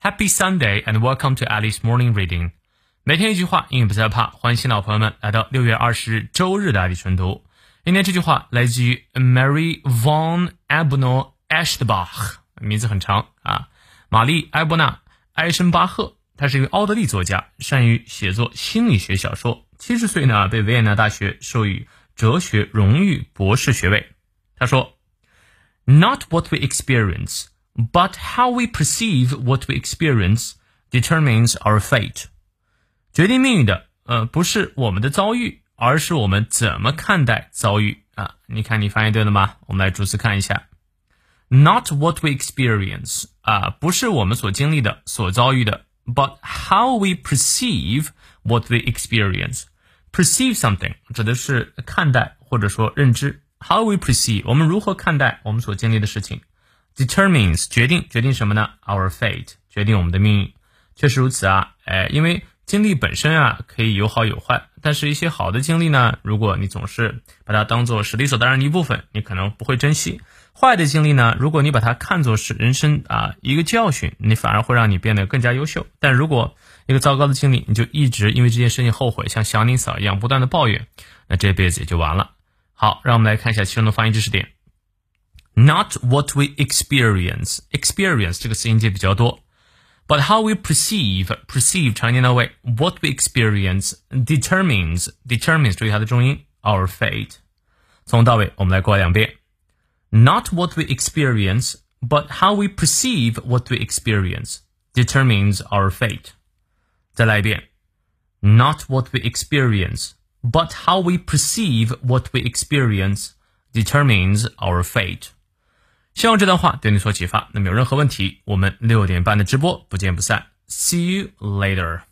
Happy Sunday and welcome to Alice Morning Reading。每天一句话，英语不再怕。欢迎新老朋友们来到六月二十日周日的爱丽晨读。今天这句话来自于 Mary von Abno Eschbach，名字很长啊，玛丽埃伯纳埃申巴赫。他是一位奥地利作家，善于写作心理学小说。七十岁呢，被维也纳大学授予哲学荣誉博士学位。他说：“Not what we experience, but how we perceive what we experience determines our fate。”决定命运的，呃，不是我们的遭遇，而是我们怎么看待遭遇啊！你看，你翻译对了吗？我们来逐词看一下。Not what we experience 啊，不是我们所经历的、所遭遇的。but how we perceive what we experience. Perceive something 指的是看待或者说认知。How we perceive 我们如何看待我们所经历的事情 ，determines 决定决定什么呢？Our fate 决定我们的命运。确实如此啊，哎，因为经历本身啊可以有好有坏，但是一些好的经历呢，如果你总是把它当做是理所当然的一部分，你可能不会珍惜。坏的经历呢，如果你把它看作是人生啊一个教训，你反而会让你变得更加优秀。但如果一个糟糕的经历，你就一直因为这件事情后悔，像祥林嫂一样不断的抱怨，那这辈子也就完了。好，让我们来看一下其中的发音知识点。Not what we experience. Experience 这个词音节比较多，but how we perceive perceive 常念到位，what we experience determines determines 注意它的重音，our fate。从到尾我们来过两遍。Not what we experience, but how we perceive what we experience determines our fate. 再来一遍. Not what we experience, but how we perceive what we experience determines our fate. 希望这段话对你所启发。那么有任何问题，我们六点半的直播不见不散。See you later.